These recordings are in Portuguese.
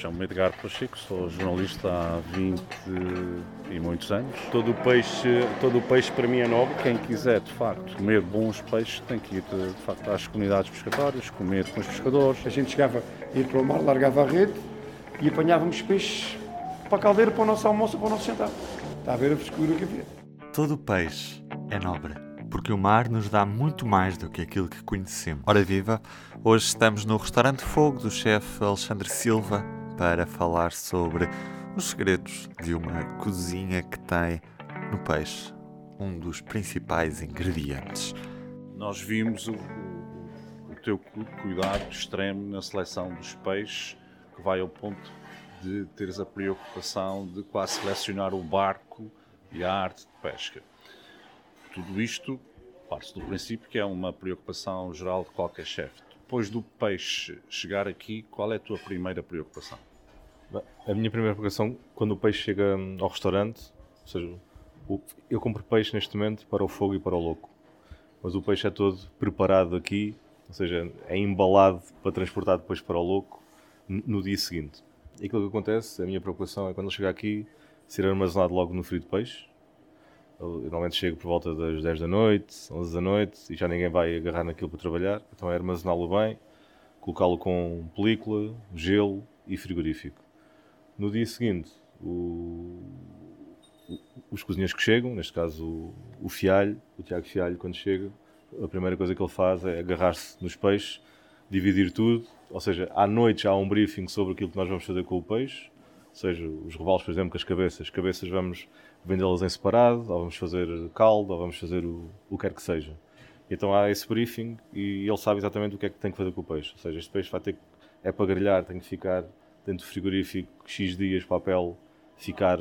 Chamo-me Edgar Pacheco, sou jornalista há 20 e muitos anos. Todo o peixe, todo o peixe para mim é nobre. Quem quiser, de facto, comer bons peixes tem que ir, de facto, às comunidades pescatórias, comer com os pescadores. A gente chegava, ia para o mar, largava a rede e apanhávamos peixes para a caldeira, para o nosso almoço, para o nosso jantar. Está a ver a frescura que havia. Todo o peixe é nobre porque o mar nos dá muito mais do que aquilo que conhecemos. Ora viva, hoje estamos no Restaurante Fogo do chefe Alexandre Silva para falar sobre os segredos de uma cozinha que tem no peixe um dos principais ingredientes. Nós vimos o, o, teu cuidado extremo na seleção dos peixes, que vai ao ponto de teres a preocupação de quase selecionar o barco e a arte de pesca. Tudo isto parte do princípio que é uma preocupação geral de qualquer chefe depois do peixe chegar aqui, qual é a tua primeira preocupação? A minha primeira preocupação, quando o peixe chega ao restaurante, ou seja, eu compro peixe neste momento para o fogo e para o louco, mas o peixe é todo preparado aqui, ou seja, é embalado para transportar depois para o louco no dia seguinte. E aquilo que acontece, a minha preocupação é quando ele chega aqui, ser armazenado logo no frio de peixe, eu normalmente chego por volta das 10 da noite, 11 da noite e já ninguém vai agarrar naquilo para trabalhar. Então é armazená-lo bem, colocá-lo com película, gelo e frigorífico. No dia seguinte, o, os cozinheiros que chegam, neste caso o, o Fialho, o Tiago Fialho, quando chega, a primeira coisa que ele faz é agarrar-se nos peixes, dividir tudo, ou seja, à noite já há um briefing sobre aquilo que nós vamos fazer com o peixe, ou seja, os revalos, por exemplo, com as cabeças, as cabeças vamos vendê-las em separado, ou vamos fazer caldo, ou vamos fazer o, o que quer que seja. Então há esse briefing e ele sabe exatamente o que é que tem que fazer com o peixe. Ou seja, este peixe vai ter que, é para grelhar, tem que ficar dentro do frigorífico X dias para a pele ficar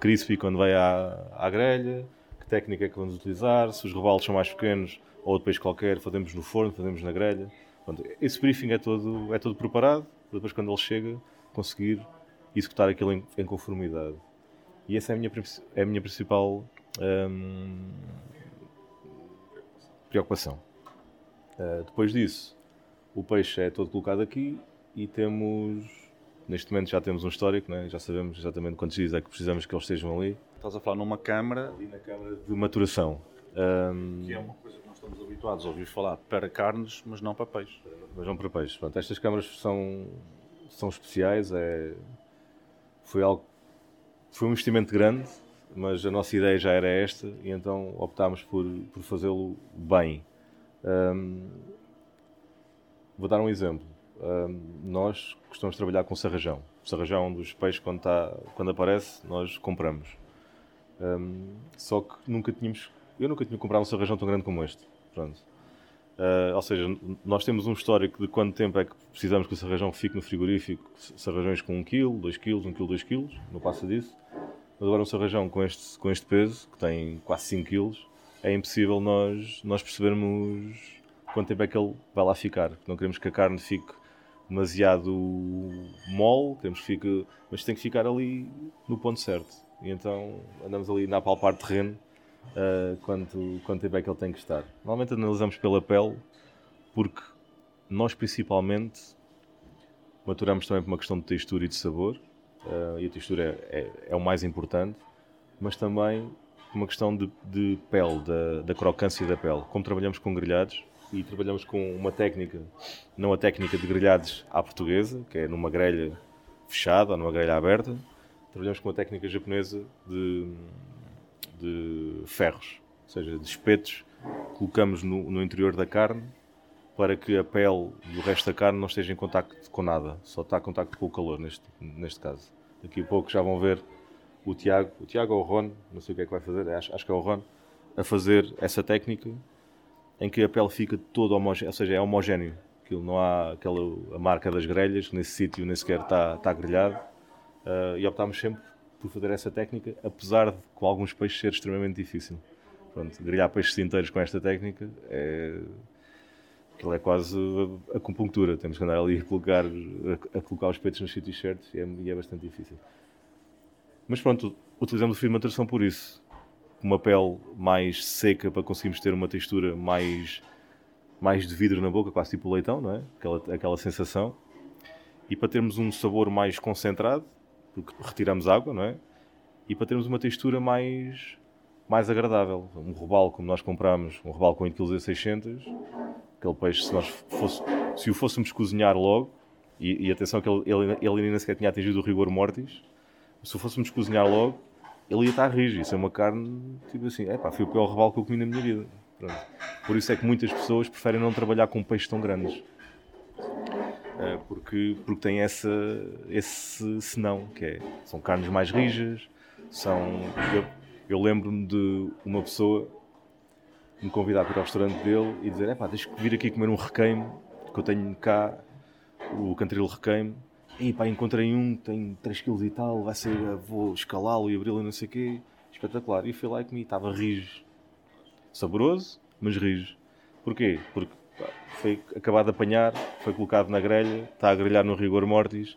crispy quando vai à, à grelha, que técnica é que vamos utilizar, se os rebalos são mais pequenos ou de peixe qualquer, fazemos no forno, fazemos na grelha. Pronto, esse briefing é todo, é todo preparado, depois quando ele chega, conseguir executar aquilo em, em conformidade. E essa é a minha, é a minha principal hum, preocupação. Uh, depois disso, o peixe é todo colocado aqui e temos, neste momento já temos um histórico, né? já sabemos exatamente quantos dias é que precisamos que eles estejam ali. Estás a falar numa câmara? Ali na câmara de maturação. Um, que é uma coisa que nós estamos habituados a ouvir falar para carnes, mas não para peixe. Mas não para peixe. Pronto, estas câmaras são, são especiais, é, foi algo foi um investimento grande, mas a nossa ideia já era esta e então optámos por, por fazê-lo bem. Um, vou dar um exemplo. Um, nós costumamos trabalhar com sarrajão. O sarrajão é um dos peixes, quando, está, quando aparece, nós compramos. Um, só que nunca tínhamos. Eu nunca tinha comprado um sarrajão tão grande como este. Pronto. Uh, ou seja, nós temos um histórico de quanto tempo é que precisamos que o sarrajão fique no frigorífico. Sarrajões com 1 kg, 2 kg, 1 kg, 2 kg, não passa disso. Mas agora um sarrajão com este, com este peso, que tem quase 5 kg, é impossível nós, nós percebermos quanto tempo é que ele vai lá ficar. Não queremos que a carne fique demasiado mole, queremos que fique, mas tem que ficar ali no ponto certo. E então andamos ali na palpar terreno uh, quanto, quanto tempo é que ele tem que estar. Normalmente analisamos pela pele, porque nós principalmente maturamos também por uma questão de textura e de sabor uh, e a textura é, é, é, o mais importante, mas também uma questão de, de pele, da, da crocância da pele. Como trabalhamos com grelhados e trabalhamos com uma técnica, não a técnica de grelhados à portuguesa, que é numa grelha fechada ou numa grelha aberta, trabalhamos com a técnica japonesa de, de ferros, ou seja, de espetos, colocamos no, no interior da carne para que a pele do resto da carne não esteja em contacto com nada, só está em contacto com o calor neste, neste caso. Daqui a pouco já vão ver o Tiago, o Tiago ou o Ron, não sei o que é que vai fazer, acho, acho que é o Ron, a fazer essa técnica em que a pele fica toda homogénea, ou seja, é homogéneo. Aquilo não há aquela a marca das grelhas, nesse sítio nem sequer está, está grelhado. Uh, e optámos sempre por fazer essa técnica, apesar de com alguns peixes ser extremamente difícil. Pronto, grelhar peixes inteiros com esta técnica é aquilo é quase acupuntura. Temos que andar ali a colocar, a, a colocar os peitos nos sítios certos e é, e é, bastante difícil. Mas pronto, utilizamos o fio de por isso. Uma pele mais seca para conseguirmos ter uma textura mais, mais de vidro na boca, quase tipo leitão, não é? Aquela, aquela sensação. e para termos um sabor mais concentrado, porque retiramos água, não é? E para termos uma textura mais, mais agradável. Um robalo, como nós compramos, um robalo com 8,6 kg, aquele peixe, se, nós fosse, se o fôssemos cozinhar logo, e, e atenção que ele, ele, ele nem sequer tinha atingido o rigor mortis, se o fôssemos cozinhar logo, ele ia estar rígido. Isso é uma carne, tipo assim, é pá, foi o pior robalo que eu comi na minha vida. Pronto. Por isso é que muitas pessoas preferem não trabalhar com peixes tão grandes. É, porque, porque tem essa, esse senão, que é, são carnes mais rijas, são... Eu, eu lembro-me de uma pessoa me convidar para ir ao restaurante dele e dizer, é pá, deixa vir aqui comer um requeime, que eu tenho cá, o cantril requeime, e pá, encontrei um tem 3 kg e tal, vai ser, vou escalá-lo e abri-lo e não sei o quê, espetacular. E fui lá e comi, estava rijo, saboroso, mas rijo. Porquê? Porque foi acabado de apanhar, foi colocado na grelha, está a grelhar no rigor mortis,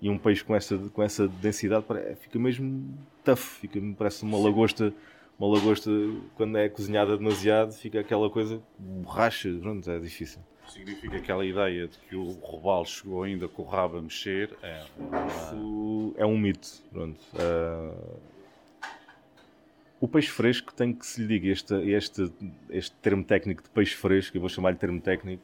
e um peixe com essa, com essa densidade fica mesmo tough, fica, parece uma lagosta, uma lagosta quando é cozinhada demasiado, fica aquela coisa borracha, pronto, é difícil. Significa aquela ideia de que o robalo chegou ainda com o rabo a mexer é, uma... É um mito, pronto. Uh, o peixe fresco tem que se lhe diga este, este, este termo técnico de peixe fresco, eu vou chamar-lhe termo técnico,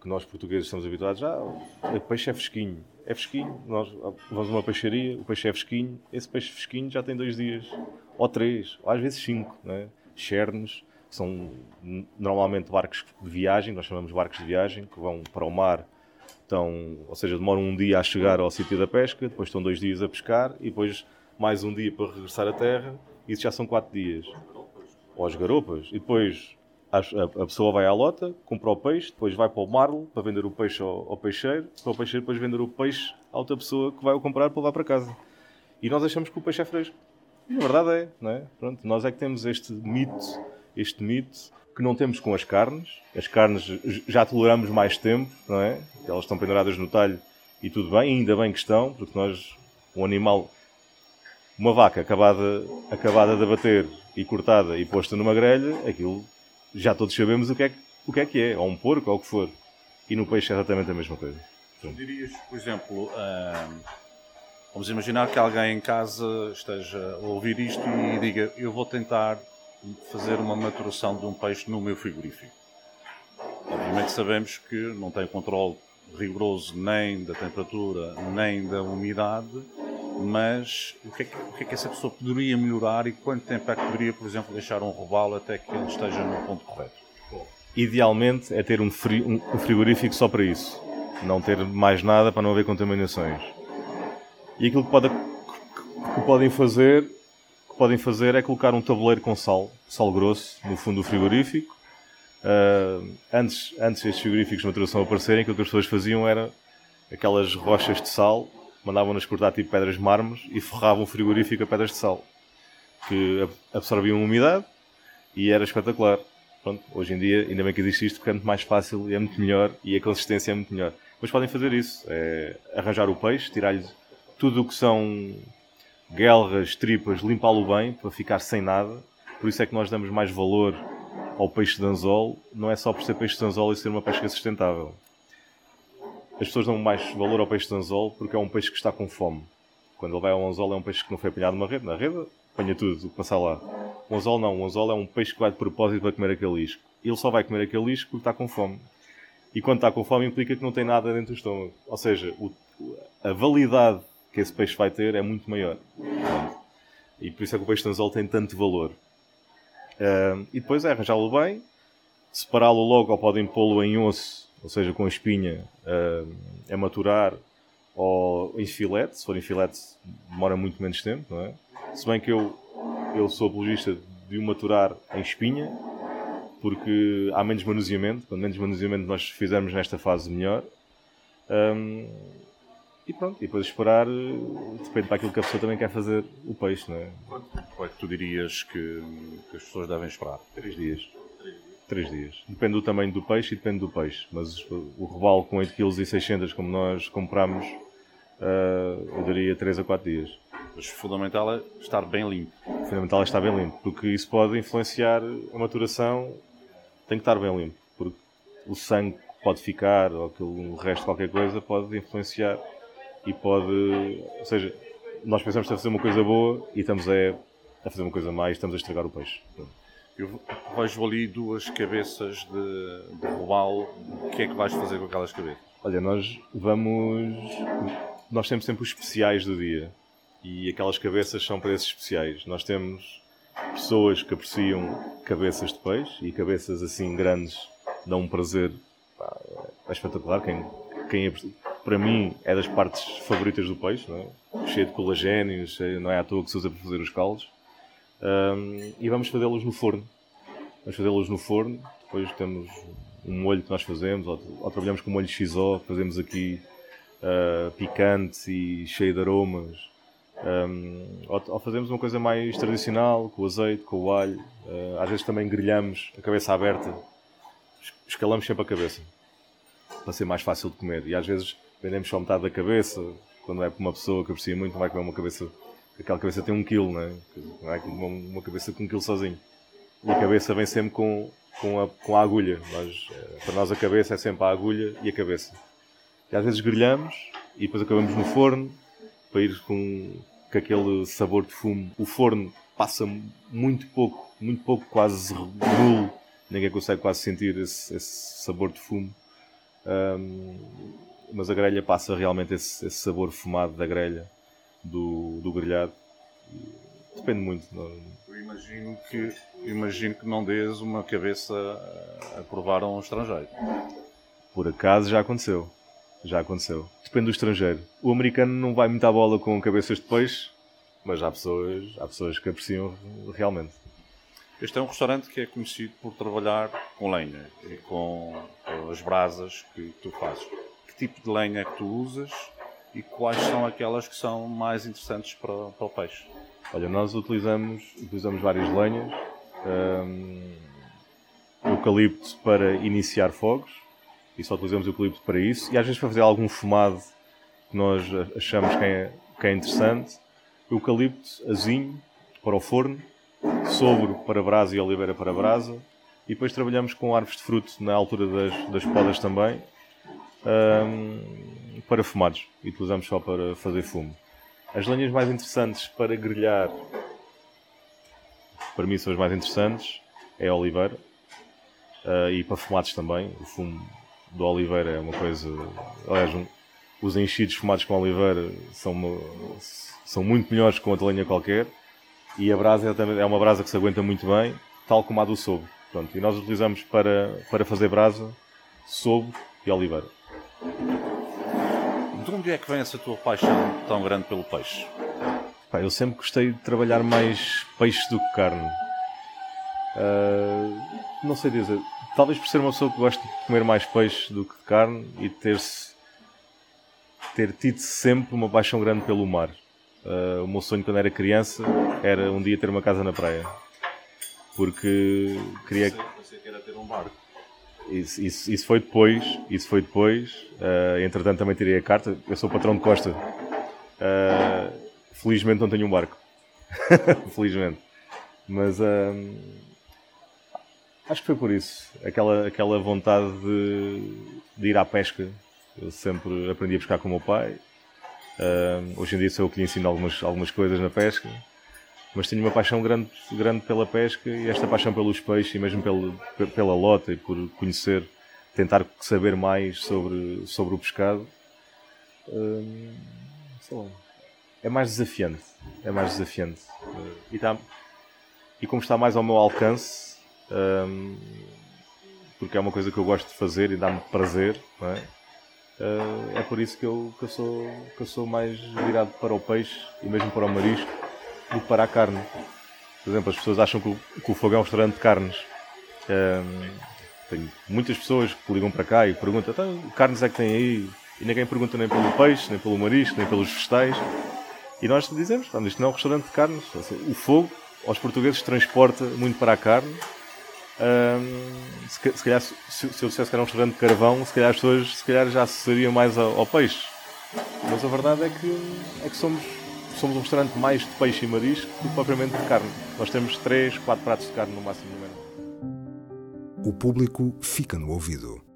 que nós portugueses estamos habituados, ah, o peixe é fresquinho. É fresquinho, nós vamos a uma peixaria, o peixe é fresquinho, esse peixe fresquinho já tem dois dias, ou três, ou às vezes cinco, né? Chernes, são normalmente barcos de viagem, nós chamamos barcos de viagem, que vão para o mar, estão, ou seja, demoram um dia a chegar ao sítio da pesca, depois estão dois dias a pescar, e depois mais um dia para regressar à terra, isso já são quatro dias. Ou as garopas, e depois a, a, pessoa vai à lota, compra o peixe, depois vai para o marlo para vender o peixe ao, ao peixeiro, para o peixeiro depois vender o peixe a outra pessoa que vai o comprar para levar para casa. E nós achamos que o peixe é fresco. E na verdade é, não é? Pronto, nós é que temos este mito, este mito que não temos com as carnes. As carnes já toleramos mais tempo, não é? Elas estão penduradas no talho e tudo bem, ainda bem que estão, porque nós, um animal, uma vaca acabada, acabada de abater e cortada e posta numa grelha, aquilo já todos sabemos o que é, o que, é que é, ou um porco, ou o que for. E no peixe é exatamente a mesma coisa. Dirias, por exemplo, vamos imaginar que alguém em casa esteja a ouvir isto e diga: Eu vou tentar fazer uma maturação de um peixe no meu frigorífico. Obviamente sabemos que não tem controle rigoroso nem da temperatura nem da umidade, mas o que, é que, o que, é que, essa pessoa poderia melhorar e quanto tempo é que poderia, por exemplo, deixar um robalo até que ele esteja no ponto correto? Idealmente é ter um, fri um frigorífico só para isso, não ter mais nada para não haver contaminações. E aquilo que, pode, que podem fazer que podem fazer é colocar um tabuleiro com sal, sal grosso, no fundo do frigorífico. Uh, antes, antes estes frigoríficos de maturação aparecerem, aquilo que as pessoas faziam era aquelas rochas de sal mandavam-nas cortar tipo pedras de mármores e forravam o frigorífico a pedras de sal, que absorviam umidade e era espetacular. Pronto, hoje em dia, ainda bem que existe isto, porque é muito mais fácil e é muito melhor e a consistência é muito melhor. Mas podem fazer isso, é arranjar o peixe, tirar-lhe tudo o que são guelras, tripas, limpá-lo bem para ficar sem nada. Por isso é que nós damos mais valor ao peixe de anzol, não é só por ser peixe de anzol e ser uma pesca sustentável as pessoas dão mais valor ao peixe de anzol porque é um peixe que está com fome. Quando ele vai ao anzol é um peixe que não foi apanhado numa rede. Na rede apanha tudo o que passar lá. O anzol não. O anzol é um peixe que vai de propósito para comer aquele isco. Ele só vai comer aquele isco porque está com fome. E quando está com fome implica que não tem nada dentro do estômago. Ou seja, o, a validade que esse peixe vai ter é muito maior. E por isso é que o peixe de anzol tem tanto valor. Uh, e depois é arranjá-lo bem, separá-lo logo ou podem pô-lo em osso ou seja, com a espinha uh, a maturar, ou em filete, se for em filete demora muito menos tempo, não é? Se bem que eu, eu sou apologista de o maturar em espinha, porque há menos manuseamento, quanto menos manuseamento nós fizermos nesta fase, melhor. Um, e pronto, e depois esperar, depende daquilo que a pessoa também quer fazer o peixe, não é? Quanto é que tu dirias que, que as pessoas devem esperar? Três dias. Três dias. Depende do tamanho do peixe e depende do peixe. Mas o robalo com 8 kg e 600 como nós compramos, uh, eu daria 3 a 4 dias. Mas fundamental é estar bem limpo. Fundamental é estar bem limpo, porque isso pode influenciar a maturação. Tem que estar bem limpo, porque o sangue pode ficar, ou aquilo, o resto de qualquer coisa, pode influenciar e pode. Ou seja, nós pensamos a fazer uma coisa boa e estamos a, a fazer uma coisa mais, estamos a estragar o peixe. Eu vejo ali duas cabeças de, de robalo. O que é que vais fazer com aquelas cabeças? Olha, nós vamos. Nós temos sempre os especiais do dia e aquelas cabeças são para esses especiais. Nós temos pessoas que apreciam cabeças de peixe e cabeças assim grandes dão um prazer pá, é espetacular. Quem, quem é, para mim é das partes favoritas do peixe, é? cheio de colagênio, não é à toa que se usa para fazer os caldos. Um, e vamos fazê-los no forno. Vamos fazê-los no forno, depois temos um molho que nós fazemos, ou, ou trabalhamos com molho XO, fazemos aqui uh, picante e cheio de aromas. Um, ou, ou, fazemos uma coisa mais tradicional, com o azeite, com o alho. Uh, às vezes também grelhamos a cabeça aberta, escalamos sempre a cabeça, para ser mais fácil de comer. E às vezes vendemos só metade da cabeça, quando é para uma pessoa que aprecia muito, não vai comer uma cabeça. Aquela cabeça tem um quilo, não é? Não é uma, uma cabeça com um quilo sozinho. E a cabeça vem sempre com, com, a, com a agulha. Nós, eh, para nós a cabeça é sempre a agulha e a cabeça. E às vezes grelhamos e depois acabamos no forno para ir com, com aquele sabor de fumo. O forno passa muito pouco, muito pouco, quase nulo. Ninguém consegue quase sentir esse, esse sabor de fumo. Um, mas a grelha passa realmente esse, esse, sabor fumado da grelha, do, do grelhado. Depende muito. Eu imagino que, imagino que não dês uma cabeça a provar a um estrangeiro. Por acaso já aconteceu. Já aconteceu. Depende do estrangeiro. O americano não vai muita bola com cabeças de peixe, mas há pessoas, há pessoas que apreciam realmente. Este é um restaurante que é conhecido por trabalhar com lenha e com, com as brasas que tu fazes. Que tipo de lenha é que tu usas e quais são aquelas que são mais interessantes para, para o peixe? Olha, nós utilizamos, utilizamos várias lenhas. Um, eucalipto para iniciar fogos e só utilizamos eucalipto para isso. E às vezes para fazer algum fumado que nós achamos que é, que é interessante, eucalipto, azinho para o forno, sogro para brasa e oliveira para brasa. E depois trabalhamos com árvores de fruto na altura das, das podas também, um, para fumados. E utilizamos só para fazer fumo. As lenhas mais interessantes para grelhar, para mim são as mais interessantes, é a oliveira. Uh, e para fumados também. O fumo do Oliveira é uma coisa. Aliás, um, os enchidos fumados com Oliveira são, são muito melhores que outra lenha qualquer. E a brasa é, é uma brasa que se aguenta muito bem, tal como a do sobo. Pronto, e nós utilizamos para, para fazer brasa sobo e oliveira. De onde é que vem essa tua paixão tão grande pelo peixe? Pá, eu sempre gostei de trabalhar mais peixe do que carne. Uh, não sei dizer talvez por ser uma pessoa que gosta de comer mais peixe do que de carne e ter-se ter tido sempre uma paixão grande pelo mar. Uh, o meu sonho quando era criança era um dia ter uma casa na praia. Porque queria. Pensei que era ter um barco. Isso, isso, isso, foi depois, isso foi depois. Uh, entretanto também tirei a carta. Eu sou patrão de Costa. Uh, felizmente não tenho um barco. felizmente. Mas Acho que foi por isso. Aquela, aquela vontade de, de ir à pesca. Eu sempre aprendi a pescar com o meu pai. Uh, hoje em dia sou eu que lhe ensino algumas, algumas coisas na pesca. Mas tenho uma paixão grande, grande pela pesca e esta paixão pelos peixes e mesmo pela, lota e por conhecer, tentar saber mais sobre, sobre o pescado. Uh, é mais desafiante. É mais desafiante. E, tá, e como está mais ao meu alcance, um, porque é uma coisa que eu gosto de fazer e dá-me prazer, não é? Uh, é por isso que eu, que, eu sou, que eu sou mais virado para o peixe e mesmo para o marisco do que para a carne. Por exemplo, as pessoas acham que o, que o fogo é um restaurante de carnes. Um, tenho muitas pessoas que ligam para cá e perguntam então, que carnes é que tem aí? E ninguém pergunta nem pelo peixe, nem pelo marisco, nem pelos vegetais. E nós dizemos, isto não é um restaurante de carnes. O fogo aos portugueses transporta muito para a carne um, se, se, calhar, se, se, eu dissesse que era um restaurante de carvão, se calhar as pessoas se calhar já associariam mais ao, ao, peixe. Mas a verdade é que, é que somos, somos um restaurante mais de peixe e marisco do que propriamente de carne. Nós temos 3, 4 pratos de carne no máximo no menu. O público fica no ouvido.